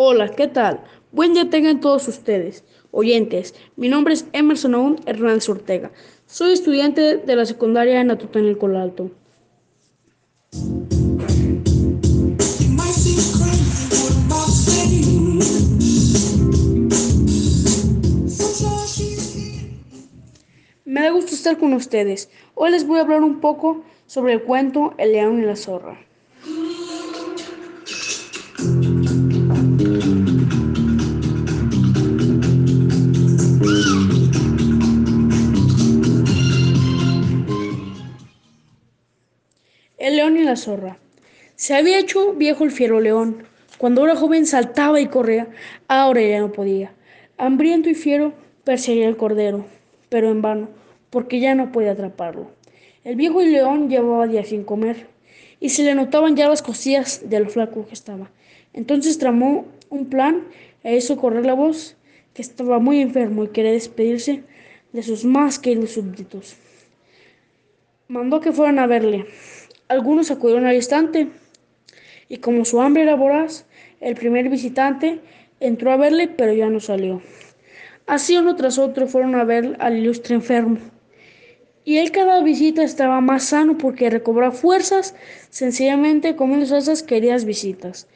Hola, ¿qué tal? Buen día tengan todos ustedes, oyentes. Mi nombre es Emerson Aún Hernández Ortega. Soy estudiante de la secundaria en Atután el Colalto. Me da gusto estar con ustedes. Hoy les voy a hablar un poco sobre el cuento El león y la zorra. El león y la zorra. Se había hecho viejo el fiero león. Cuando era joven saltaba y corría, ahora ya no podía. Hambriento y fiero perseguía el cordero, pero en vano, porque ya no podía atraparlo. El viejo león llevaba días sin comer, y se le notaban ya las costillas de lo flaco que estaba. Entonces tramó un plan e hizo correr la voz que estaba muy enfermo y quería despedirse de sus más queridos súbditos. Mandó que fueran a verle. Algunos acudieron al instante y como su hambre era voraz, el primer visitante entró a verle, pero ya no salió. Así uno tras otro fueron a ver al ilustre enfermo. Y él cada visita estaba más sano porque recobraba fuerzas sencillamente comiendo esas queridas visitas.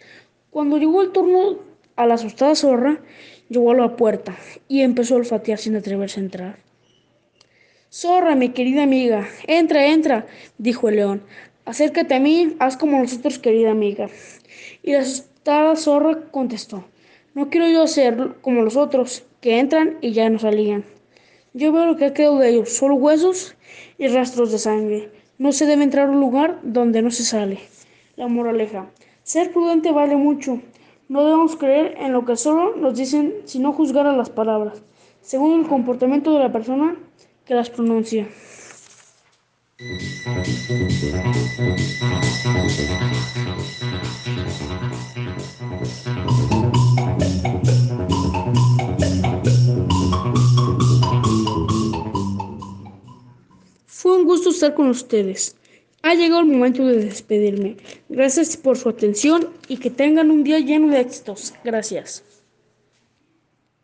Cuando llegó el turno a la asustada zorra, llegó a la puerta y empezó a olfatear sin atreverse a entrar. Zorra, mi querida amiga, entra, entra, dijo el león. Acércate a mí, haz como nosotros, querida amiga. Y la asustada zorra contestó, no quiero yo ser como los otros, que entran y ya no salían. Yo veo lo que ha quedado de ellos, solo huesos y rastros de sangre. No se debe entrar a un lugar donde no se sale. La moraleja. Ser prudente vale mucho. No debemos creer en lo que solo nos dicen, sino juzgar a las palabras, según el comportamiento de la persona que las pronuncia. Fue un gusto estar con ustedes. Ha llegado el momento de despedirme. Gracias por su atención y que tengan un día lleno de éxitos. Gracias.